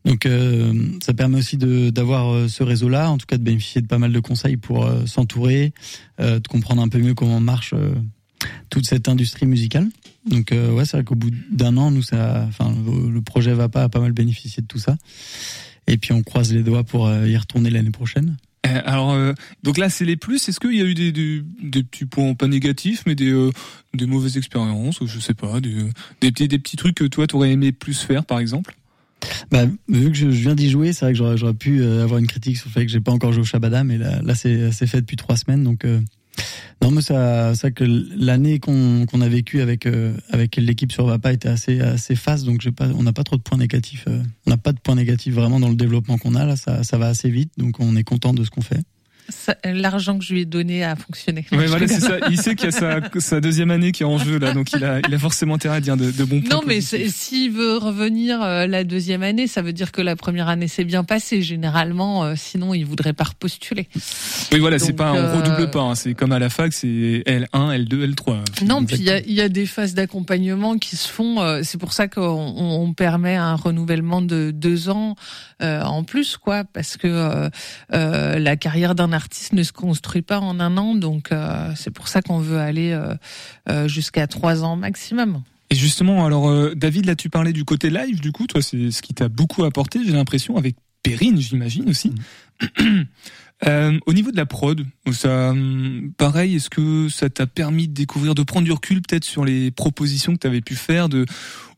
Donc, euh, ça permet aussi d'avoir euh, ce réseau-là, en tout cas de bénéficier de pas mal de conseils pour euh, s'entourer, de comprendre un peu mieux comment marche toute cette industrie musicale. Donc, ouais, c'est vrai qu'au bout d'un an, nous, ça, enfin, le projet va pas a pas mal bénéficié de tout ça. Et puis, on croise les doigts pour y retourner l'année prochaine. Euh, alors, euh, donc là, c'est les plus. Est-ce qu'il y a eu des, des, des, petits points pas négatifs, mais des, euh, des mauvaises expériences, ou je sais pas, des, des petits, des petits trucs que toi, t'aurais aimé plus faire, par exemple? Bah, vu que je, viens d'y jouer, c'est vrai que j'aurais, pu avoir une critique sur le fait que j'ai pas encore joué au Shabada, mais là, là c'est, fait depuis trois semaines, donc non, mais ça, ça que l'année qu'on qu'on a vécu avec euh, avec l'équipe sur Vapa était assez assez fast, donc j'ai pas, on n'a pas trop de points négatifs. Euh, on n'a pas de points négatifs vraiment dans le développement qu'on a là. Ça ça va assez vite, donc on est content de ce qu'on fait l'argent que je lui ai donné a fonctionné. Oui, voilà, c'est ça. Il sait qu'il y a sa, sa, deuxième année qui est en jeu là, donc il a, il a forcément intérêt à dire de, de bons points. Non, mais s'il veut revenir euh, la deuxième année, ça veut dire que la première année s'est bien passée. Généralement, euh, sinon il voudrait pas repostuler. Oui, voilà, c'est pas, on redouble pas. Hein. C'est comme à la fac, c'est L1, L2, L3. Non, puis il y a, y a, des phases d'accompagnement qui se font. Euh, c'est pour ça qu'on on permet un renouvellement de deux ans en plus, quoi, parce que la carrière d'un artiste ne se construit pas en un an, donc euh, c'est pour ça qu'on veut aller euh, euh, jusqu'à trois ans maximum. Et justement, alors David, là tu parlais du côté live, du coup, toi c'est ce qui t'a beaucoup apporté, j'ai l'impression, avec Perrine, j'imagine aussi. (clears throat) Euh, au niveau de la prod, ça, pareil, est-ce que ça t'a permis de découvrir, de prendre du recul peut-être sur les propositions que tu avais pu faire, de,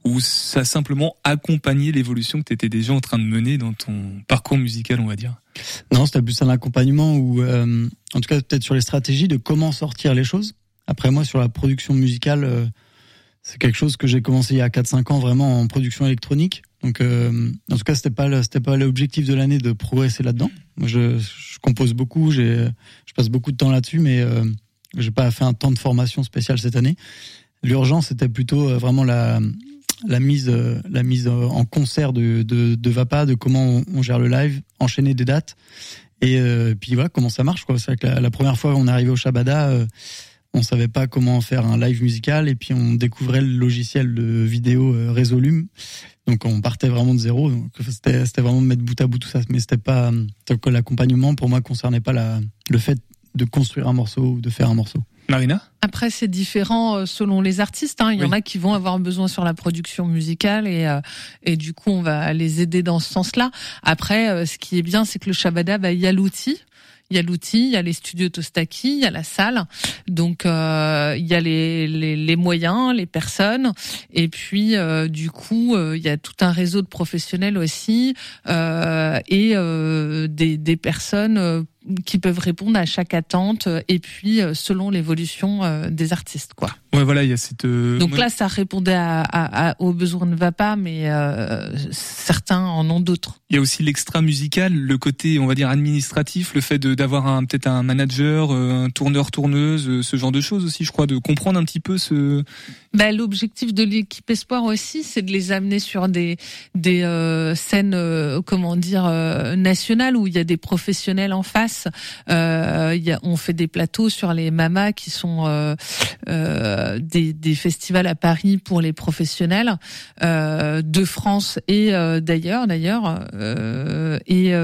ou ça a simplement accompagné l'évolution que tu étais déjà en train de mener dans ton parcours musical, on va dire? Non, c'était plus un accompagnement ou, euh, en tout cas, peut-être sur les stratégies de comment sortir les choses. Après, moi, sur la production musicale, euh, c'est quelque chose que j'ai commencé il y a 4-5 ans vraiment en production électronique. Donc, euh, en tout cas, c'était pas c'était pas l'objectif de l'année de progresser là-dedans. Moi, je, je, compose beaucoup, j'ai, je passe beaucoup de temps là-dessus, mais euh, j'ai pas fait un temps de formation spéciale cette année. L'urgence, c'était plutôt euh, vraiment la la mise euh, la mise en concert de de, de Vapa, de comment on, gère le live, enchaîner des dates, et euh, puis voilà comment ça marche. C'est que la, la, première fois on est arrivé au Shabada on savait pas comment faire un live musical et puis on découvrait le logiciel de vidéo euh, Resolume. Donc on partait vraiment de zéro. Donc c'était vraiment de mettre bout à bout tout ça, mais c'était pas que l'accompagnement pour moi concernait pas la le fait de construire un morceau ou de faire un morceau. Marina Après, c'est différent euh, selon les artistes. Hein. Il y en a qui vont avoir besoin sur la production musicale et, euh, et du coup, on va les aider dans ce sens-là. Après, ce qui est bien, c'est que le Shabada, bah, il y a l'outil il y a l'outil, il y a les studios Tostaki, il y a la salle. Donc euh, il y a les, les, les, moyens, les personnes, et puis euh, du coup euh, il y a tout un réseau de professionnels aussi et des, des personnes qui peuvent répondre à chaque attente et puis selon l'évolution des artistes quoi. Ouais voilà il y a cette. Donc là ça répondait à, à, aux besoins de VAPA mais certains en ont d'autres. Il y a aussi l'extra musical, le côté on va dire administratif, le fait d'avoir un peut-être un manager, euh, un tourneur tourneuse, euh, ce genre de choses aussi, je crois, de comprendre un petit peu ce. Bah, l'objectif de l'équipe espoir aussi, c'est de les amener sur des des euh, scènes, comment dire, nationales où il y a des professionnels en face. A, on fait des plateaux sur les mamas qui sont des, des festivals à Paris pour les professionnels de France et d'ailleurs d'ailleurs et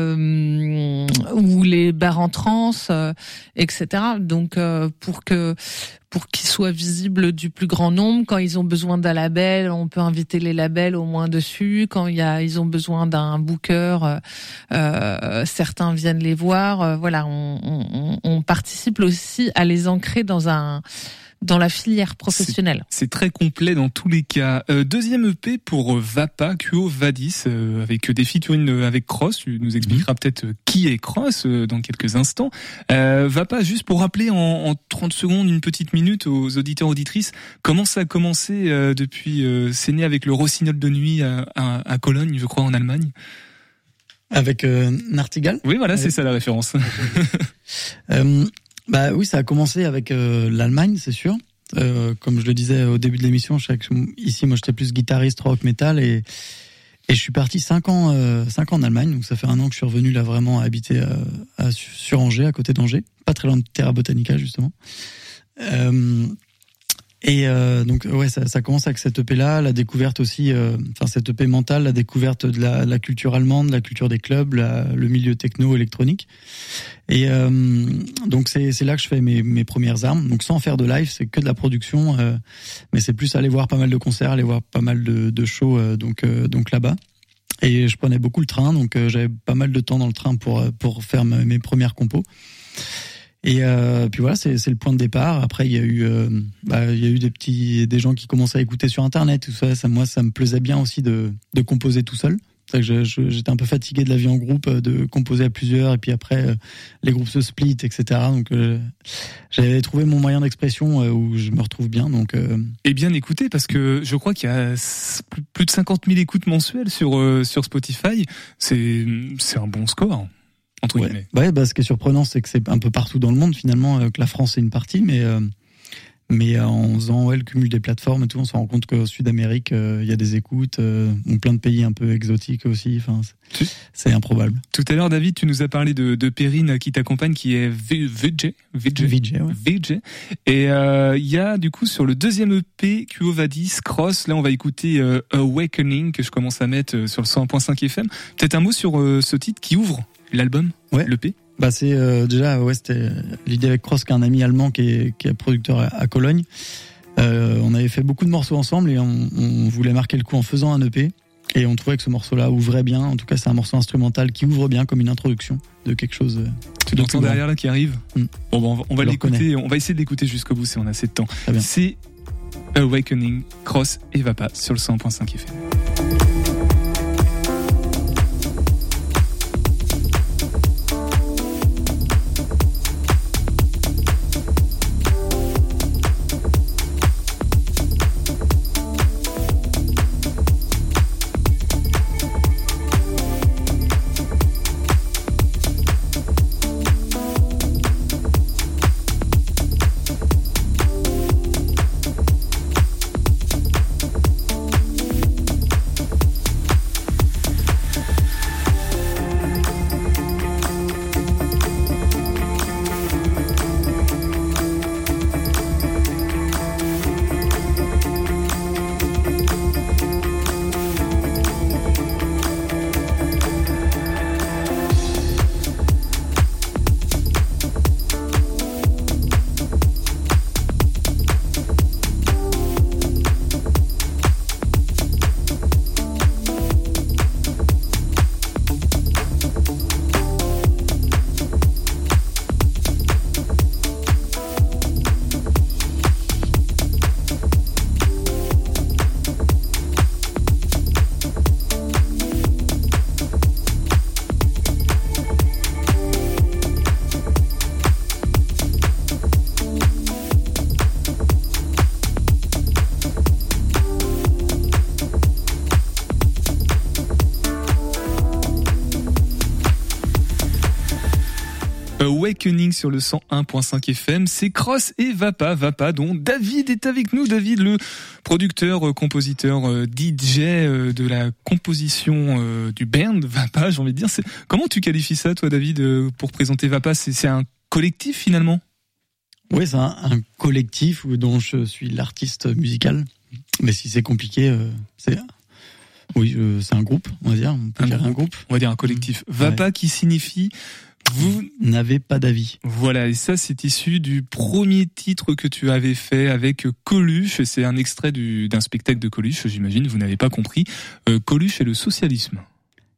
où les bars en trans, euh, etc. Donc euh, pour que pour qu'ils soient visibles du plus grand nombre. Quand ils ont besoin d'un label, on peut inviter les labels au moins dessus. Quand ils ont besoin d'un booker, euh, euh certains viennent les voir. Euh, voilà, on participe aussi à les ancrer dans un dans la filière professionnelle. C'est très complet dans tous les cas. Euh, deuxième EP pour Vapa, Quo Vadis, euh, avec des featuring euh, avec Cross. Tu nous expliqueras mhm. peut-être qui est Cross dans quelques instants. Vapa, juste pour rappeler en, en, 30 secondes, une petite minute aux auditeurs auditrices, comment ça a commencé depuis... c'est né avec le Rossignol de nuit à, à, Cologne, je crois, en Allemagne? Avec Nartigal Oui, voilà, c'est ça la référence. (laughs) Bah oui, ça a commencé avec euh, l'Allemagne, c'est sûr. Euh, comme je le disais au début de l'émission, ici, moi, j'étais plus guitariste rock metal et et je suis parti cinq ans, euh, cinq ans en Allemagne. Donc ça fait un an que je suis revenu là vraiment habiter euh, à, sur Angers, à côté d'Angers, pas très loin de Terra Botanica justement. Euh, et euh, donc ouais, ça, ça, commence avec cette EP là, la découverte aussi, euh, enfin cette EP mentale, la découverte de la, la, culture allemande, la culture des clubs, la, le milieu techno électronique. Et euh, donc c'est c'est là que je fais mes, mes premières armes. Donc sans faire de live, c'est que de la production, euh, mais c'est plus aller voir pas mal de concerts, aller voir pas mal de, de shows euh, donc donc là-bas. Et je prenais beaucoup le train, donc j'avais pas mal de temps dans le train pour pour faire mes premières compos. Et euh, puis voilà, c'est le point de départ. Après, il y a eu, euh, bah, il y a eu des petits, des gens qui commençaient à écouter sur Internet. Tout ça, ça moi, ça me plaisait bien aussi de, de composer tout seul. J'étais un peu fatigué de la vie en groupe, de composer à plusieurs, et puis après euh, les groupes se split, etc. Donc euh, j'avais trouvé mon moyen d'expression euh, où je me retrouve bien. Donc et bien écouté parce que je crois qu'il y a plus de 50 000 écoutes mensuelles sur sur Spotify. C'est c'est un bon score entre ouais. Ouais, bah, ce qui est surprenant, c'est que c'est un peu partout dans le monde finalement, euh, que la France est une partie, mais euh, mais euh, en faisant ouais, le cumul des plateformes et tout, on se rend compte qu'au Sud-Amérique, il y a des écoutes, euh, plein de pays un peu exotiques aussi. Enfin, c'est improbable. Tout à l'heure, David, tu nous as parlé de, de Perrine qui t'accompagne, qui est VJ, VJ, VJ, ouais. VJ. Et il y a du coup sur le deuxième EP, Quo Vadis Cross. Là, on va écouter Awakening que je commence à mettre sur le 100.5 FM. Peut-être un mot sur ce titre qui ouvre l'album, ouais. l'EP bah c'est euh, déjà ouais c'était l'idée avec Cross qui est un ami allemand qui est, qui est producteur à, Cologne. Euh, on avait fait beaucoup de morceaux ensemble et on, on, voulait marquer le coup en faisant un EP et on trouvait que ce morceau-là ouvrait bien. En tout cas, c'est un morceau instrumental qui ouvre bien comme une introduction de quelque chose. Euh, tu l'entends derrière là qui arrive. Mm. Bon, bah, on va, on va l'écouter. On va essayer de l'écouter jusqu'au bout si on a assez de temps. C'est Awakening, Cross et Vapa sur le 100.5 FM. Awakening sur le 101.5 FM. C'est Cross et Vapa, Vapa dont David est avec nous. David, le producteur, euh, compositeur, euh, DJ euh, de la composition du band Vapa, j'ai envie de dire. Comment tu qualifies ça, toi, David, pour présenter Vapa? C'est un collectif finalement? Oui, c'est un, collectif dont je suis l'artiste musical. Mais si c'est compliqué, c'est oui, c'est un groupe, on va dire. On peut un dire un groupe. On va dire un collectif. Vapa qui signifie Vous n'avez pas d'avis. Voilà, et ça c'est issu du premier titre que tu avais fait avec Coluche, c'est un extrait d'un spectacle de Coluche, j'imagine, vous n'avez pas compris. Euh, Coluche et le socialisme.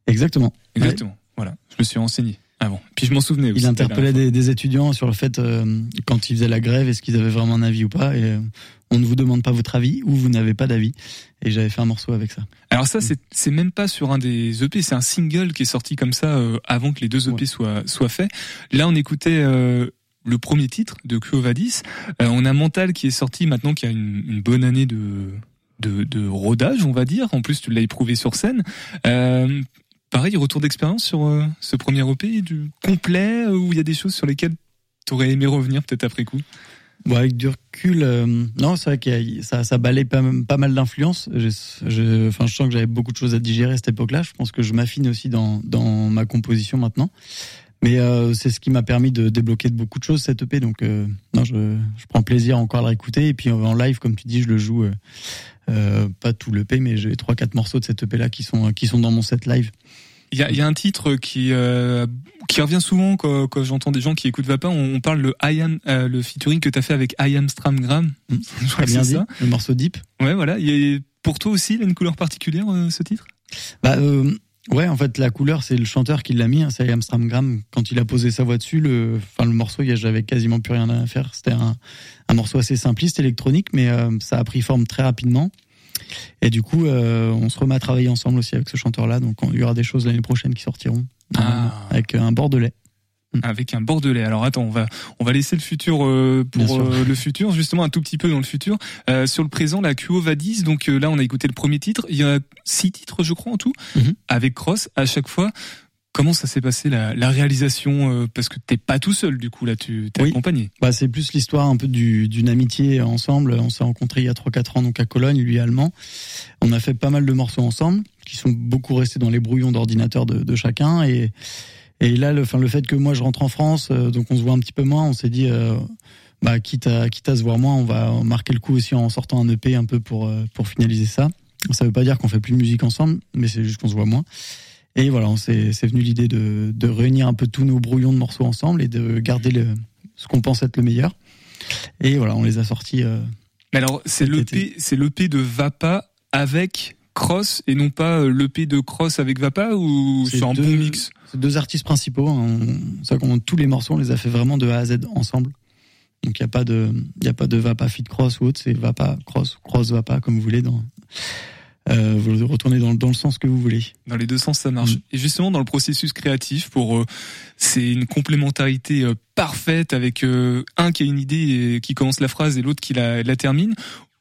Exactement. Exactement, voilà, je me suis renseigné. Ah bon. Puis je m'en souvenais. Il interpellait des, des, étudiants sur le fait, euh, quand ils faisaient la grève, est-ce qu'ils avaient vraiment un avis ou pas. Et euh, on ne vous demande pas votre avis ou vous n'avez pas d'avis. Et j'avais fait un morceau avec ça. Alors ça, c'est même pas sur un des EP, c'est un single qui est sorti comme ça euh, avant que les deux EP soient, soient faits. Là, on écoutait le premier titre de Quo Vadis. on a Mental qui est sorti maintenant, qui a une, une bonne année de, de, de, rodage, on va dire. En plus, tu l'as éprouvé sur scène. Euh, Pareil, retour d'expérience sur euh, ce premier EP du complet euh, où il y a des choses sur lesquelles tu aurais aimé revenir peut-être après coup? Bon, avec du recul, euh, non, c'est vrai que ça, ça balaye pas, mal d'influences. Je, enfin, je sens que j'avais beaucoup de choses à digérer à cette époque-là. Je pense que je m'affine aussi dans, ma composition maintenant. Mais c'est ce qui m'a permis de débloquer de beaucoup de choses cette EP. Donc, non, je, je, prends plaisir encore à le réécouter. Et puis en live, comme tu dis, je le joue. Euh, pas tout l'EP, mais j'ai trois quatre morceaux de cette EP là qui sont qui sont dans mon set live. Il y a, y a, un titre qui euh, qui revient souvent quand, quand j'entends des gens qui écoutent Vapin. On, on parle le I am, euh, le featuring que tu as fait avec I am Stramgram. Mmh, (laughs) je crois bien dit, ça. le morceau Deep. Ouais, voilà. Et pour toi aussi, il a une couleur particulière ce titre? Bah ouais, en fait, la couleur, c'est le chanteur qui l'a mis. Hein, c'est I am Stramgram. Quand il a posé sa voix dessus, le, enfin le morceau, j'avais quasiment plus rien à faire. C'était un, un morceau assez simpliste, électronique, mais ça a pris forme très rapidement. Et du coup, euh, on se remet à travailler ensemble aussi avec ce chanteur-là. Donc, il y aura des choses l'année prochaine qui sortiront ah. avec un bordelais. Mm. Avec un bordelais. Alors attends, on va on va laisser le futur euh, pour euh, le futur, justement un tout petit peu dans le futur. Euh, sur le présent, la QO Vadis. Donc là, on a écouté le premier titre. Il y a six titres, je crois, en tout, mm-hmm. avec Cross. À chaque fois, Comment ça s'est passé la, la réalisation euh, Parce que t'es pas tout seul du coup là, tu t'es accompagné. Bah c'est plus l'histoire un peu d'une amitié ensemble. On s'est rencontrés il y a 3-4 ans donc à Cologne, lui allemand. On a fait pas mal de morceaux ensemble, qui sont beaucoup restés dans les brouillons d'ordinateur de, de, chacun. Et, et là, le, enfin, le fait que moi je rentre en France, euh, donc on se voit un petit peu moins, on s'est dit, euh, bah quitte à quitte à se voir moins, on va marquer le coup aussi en sortant un EP un peu pour pour finaliser ça. Ça veut pas dire qu'on fait plus de musique ensemble, mais c'est juste qu'on se voit moins. Et voilà, c'est venu l'idée de, de, réunir un peu tous nos brouillons de morceaux ensemble et de garder le, ce qu'on pense être le meilleur. Et voilà, on les a sortis. Euh, Mais alors, c'est l'EP, c'est l'EP de Vapa avec Cross et non pas euh, l'EP de Cross avec Vapa ou c'est un bon mix? C'est deux artistes principaux. Hein. Ça, tous les morceaux, on les a fait vraiment de A à Z ensemble. Donc il n'y a pas de, y a pas de Vapa Fit Cross ou autre. C'est Vapa Cross, Cross Vapa comme vous voulez dans euh, vous retournez dans, dans, le sens que vous voulez. Dans les deux sens, ça marche. Mm. Et justement, dans le processus créatif, pour euh, c'est une complémentarité euh, parfaite avec euh, un qui a une idée et qui commence la phrase et l'autre qui la, la, termine.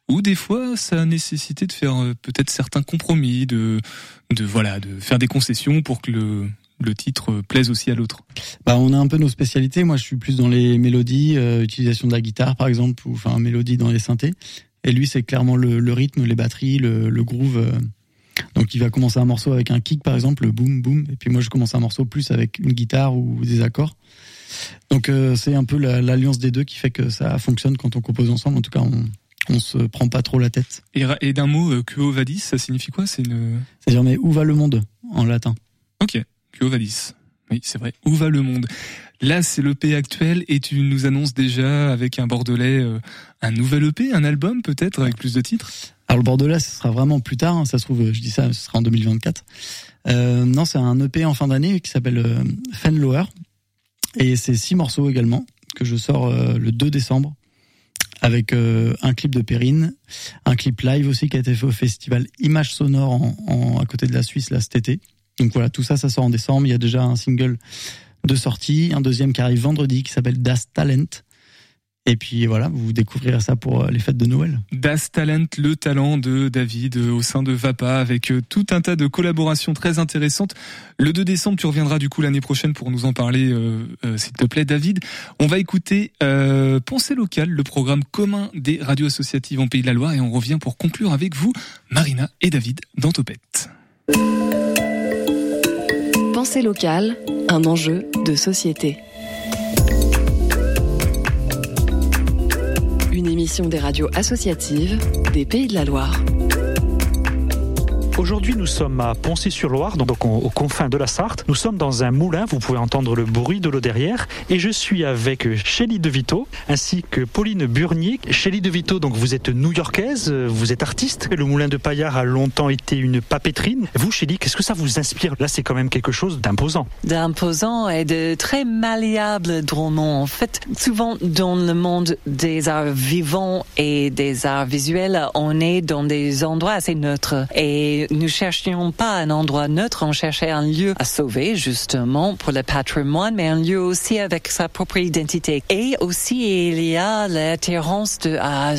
Ou des fois, ça a nécessité de faire peut-être certains compromis, de, de voilà, de faire des concessions pour que le, le titre plaise aussi à l'autre Bah, on a un peu nos spécialités. Moi, je suis plus dans les mélodies, utilisation de la guitare, par exemple, ou enfin mélodie dans les synthés. Et lui, c'est clairement le, rythme, les batteries, le, groove. Euh. Donc, il va commencer un morceau avec un kick, par exemple, le boom, boom. Et puis moi, je commence un morceau plus avec une guitare ou des accords. Donc, euh, c'est un peu l'alliance des deux qui fait que ça fonctionne quand on compose ensemble. En tout cas, on, on se prend pas trop la tête. Et, d'un mot, euh, Quo Vadis, ça signifie quoi? C'est une... C'est-à-dire, mais où va le monde en latin? Ok, Quo Vadis. Oui, c'est vrai. Où va le monde? Là, c'est l'EP actuel et tu nous annonces déjà avec un Bordelais euh, un nouvel EP, un album peut-être avec plus de titres? Alors le Bordelais, ce sera vraiment plus tard. Hein, ça se trouve, je dis ça, ce sera en 2024. Euh, non, c'est un EP en fin d'année qui s'appelle euh, Fenlower et c'est six morceaux également que je sors euh, le 2 décembre avec un clip de Perrine, un clip live aussi qui a été fait au festival Image Sonore à côté de la Suisse là cet été. Donc voilà, tout ça, ça sort en décembre. Il y a déjà un single de sortie, un deuxième qui arrive vendredi qui s'appelle Das Talent. Et puis voilà, vous découvrirez ça pour euh, les fêtes de Noël. Das Talent, le talent de David euh, au sein de Vapa avec euh, tout un tas de collaborations très intéressantes. Le 2 décembre, tu reviendras du coup l'année prochaine pour nous en parler, s'il te plaît, David. On va écouter euh, Pensée locale, le programme commun des radios associatives en Pays de la Loire et on revient pour conclure avec vous, Marina et David, dans Topette. Pensée locale, un enjeu de société. Une émission des radios associatives des Pays de la Loire. Aujourd'hui, nous sommes à Poncé-sur-Loire, donc aux confins de la Sarthe. Nous sommes dans un moulin, vous pouvez entendre le bruit de l'eau derrière. Et je suis avec Chélie De Vito ainsi que Pauline Burnier. Chélie De Vito, donc vous êtes new-yorkaise, vous êtes artiste. Le moulin de Paillard a longtemps été une papeterie. Vous, Chélie, qu'est-ce que ça vous inspire? Là, c'est quand même quelque chose d'imposant. D'imposant et de très malléable drôlement. En fait, souvent dans le monde des arts vivants et des arts visuels, on est dans des endroits assez neutres. Et nous cherchions pas un endroit neutre, on cherchait un lieu à sauver, justement, pour le patrimoine, mais un lieu aussi avec sa propre identité. Et aussi, il y a l'attirance de, à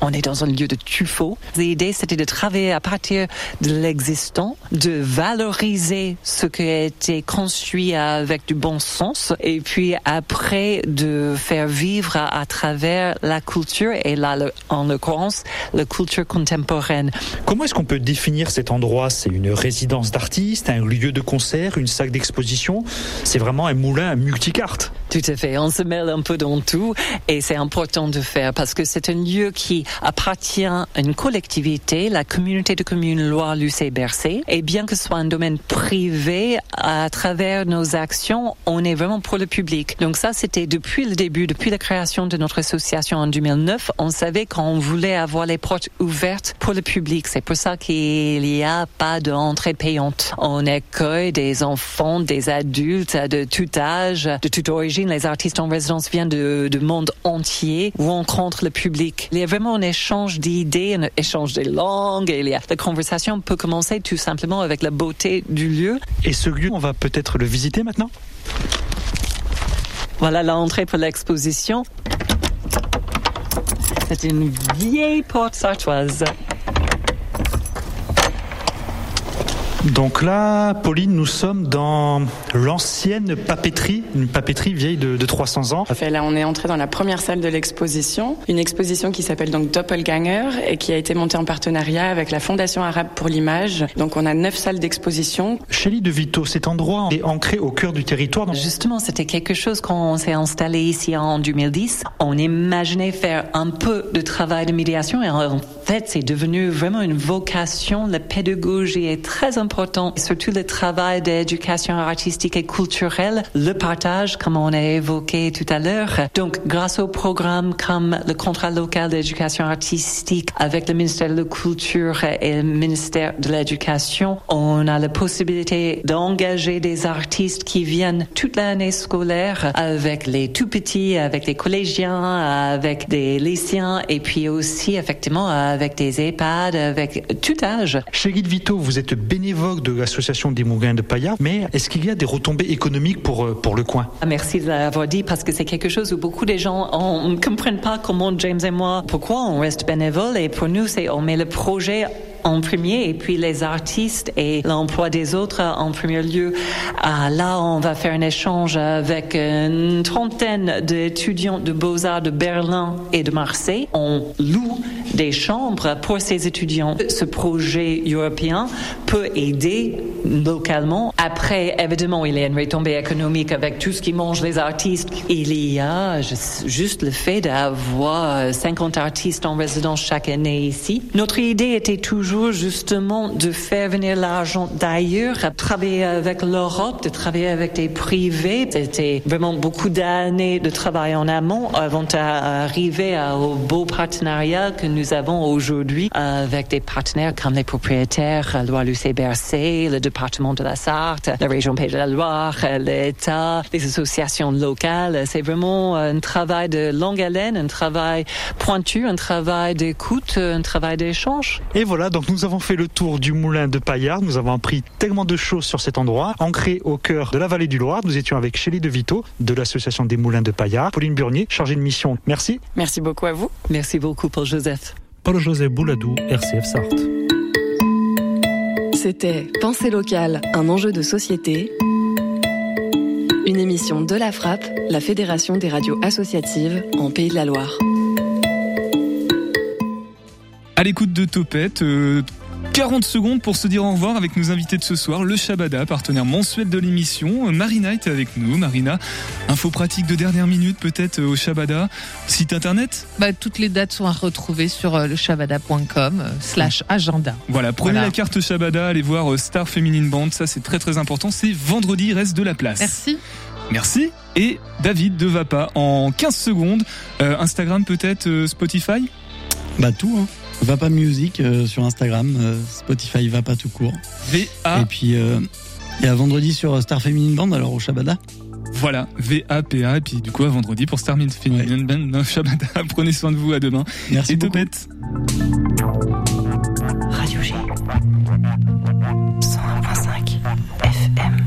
on est dans un lieu de tuffeau. L'idée, c'était de travailler à partir de l'existant, de valoriser ce qui a été construit avec du bon sens, et puis après de faire vivre à, travers la culture, et là, en l'occurrence, la culture contemporaine. Comment est-ce qu'on peut définir cet endroit? C'est une résidence d'artistes, un lieu de concert, une salle d'exposition? C'est vraiment un moulin multicartes Tout à fait. On se mêle un peu dans tout, et c'est important de faire parce que c'est un lieu qui appartient à une collectivité, la communauté de communes Loire-Lucé-Bercé. Et bien que ce soit un domaine privé, à travers nos actions, on est vraiment pour le public. Donc ça, c'était depuis le début, depuis la création de notre association en 2009, on savait qu'on voulait avoir les portes ouvertes pour le public. C'est pour ça qu'il n'y a pas d'entrée payante. On accueille des enfants, des adultes de tout âge, de toute origine. Les artistes en résidence viennent du de monde entier, rencontrent le public. Il y a vraiment un échange d'idées, un échange de langues. Et la conversation peut commencer tout simplement avec la beauté du lieu. Et ce lieu, on va peut-être le visiter maintenant? Voilà l'entrée pour l'exposition. C'est une vieille porte sartoise. Donc là, Pauline, nous sommes dans l'ancienne papeterie, une papeterie vieille de, 300 ans. Fait, là, on est entré dans la première salle de l'exposition, une exposition qui s'appelle donc Doppelganger et qui a été montée en partenariat avec la Fondation arabe pour l'image. Donc on a neuf salles d'exposition. Chélie de Vito, cet endroit est ancré au cœur du territoire. Justement, c'était quelque chose qu'on s'est installé ici en 2010. On imaginait faire un peu de travail de médiation et en fait, c'est devenu vraiment une vocation. La pédagogie est très importante surtout le travail d'éducation artistique et culturelle, le partage, comme on a évoqué tout à l'heure. Donc, grâce au programme comme le contrat local d'éducation artistique avec le ministère de la Culture et le ministère de l'Éducation, on a la possibilité d'engager des artistes qui viennent toute l'année scolaire avec les tout petits, avec les collégiens, avec des lycéens et puis aussi effectivement avec des EHPAD, avec tout âge. Chez Guide Vito, vous êtes bénévole de l'association des Moulins de Paya, mais est-ce qu'il y a des retombées économiques pour, euh, pour le coin? Ah, Merci de l'avoir dit parce que c'est quelque chose où beaucoup de gens ne comprennent pas comment James et moi, pourquoi on reste bénévole et pour nous, c'est on met le projet en premier et puis les artistes et l'emploi des autres en premier lieu. Ah, là, on va faire un échange avec une trentaine d'étudiants de beaux-arts de Berlin et de Marseille. On loue des chambres pour ces étudiants. Ce projet européen peut aider localement. Après, évidemment, il y a une retombée économique avec tout ce qui mange les artistes. Il y a juste le fait d'avoir 50 artistes en résidence chaque année ici. Notre idée était toujours justement de faire venir l'argent d'ailleurs, de travailler avec l'Europe, de travailler avec des privés. C'était vraiment beaucoup d'années de travail en amont avant d'arriver au beau partenariat que nous avons aujourd'hui avec des partenaires comme les propriétaires Loire-Lucé-Bercé, le département de la Sarthe, la région Pays de la Loire, l'État, les associations locales. C'est vraiment un travail de longue haleine, un travail pointu, un travail d'écoute, un travail d'échange. Et voilà, donc nous avons fait le tour du moulin de Paillard. Nous avons appris tellement de choses sur cet endroit. Ancré au cœur de la vallée du Loire, nous étions avec Chélie de Vito de l'association des moulins de Paillard. Pauline Burnier, chargée de mission. Merci. Merci beaucoup à vous. Merci beaucoup Paul Joseph. Paul Joseph Bouladou, RCF Sarthe. C'était Pensée locale, un enjeu de société. Une émission de la Frappe, la Fédération des radios associatives en Pays de la Loire. À l'écoute de Topette, euh, 40 secondes pour se dire au revoir avec nos invités de ce soir, le Shabada, partenaire mensuel de l'émission. Marina est avec nous. Marina, info pratique de dernière minute peut-être euh, au Shabada. Site internet bah, Toutes les dates sont à retrouver sur euh, le shabada.com euh, slash agenda. Voilà, prenez la carte Shabada, allez voir Star Feminine Band, ça c'est très très important. C'est vendredi, il reste de la place. Merci. Merci. Et David de Vapa en 15 secondes. Instagram peut-être, Spotify? Bah tout, hein. Va pas musique euh, sur Instagram, euh, Spotify va pas tout court. V-A. Et puis, euh, et à vendredi sur Star Feminine Band, alors au Shabada. Voilà, V-A-P-A, et puis du coup à vendredi pour Star Feminine Band, Shabada. (laughs) Prenez soin de vous, à demain. Merci et beaucoup. Radio G. 101.5 FM.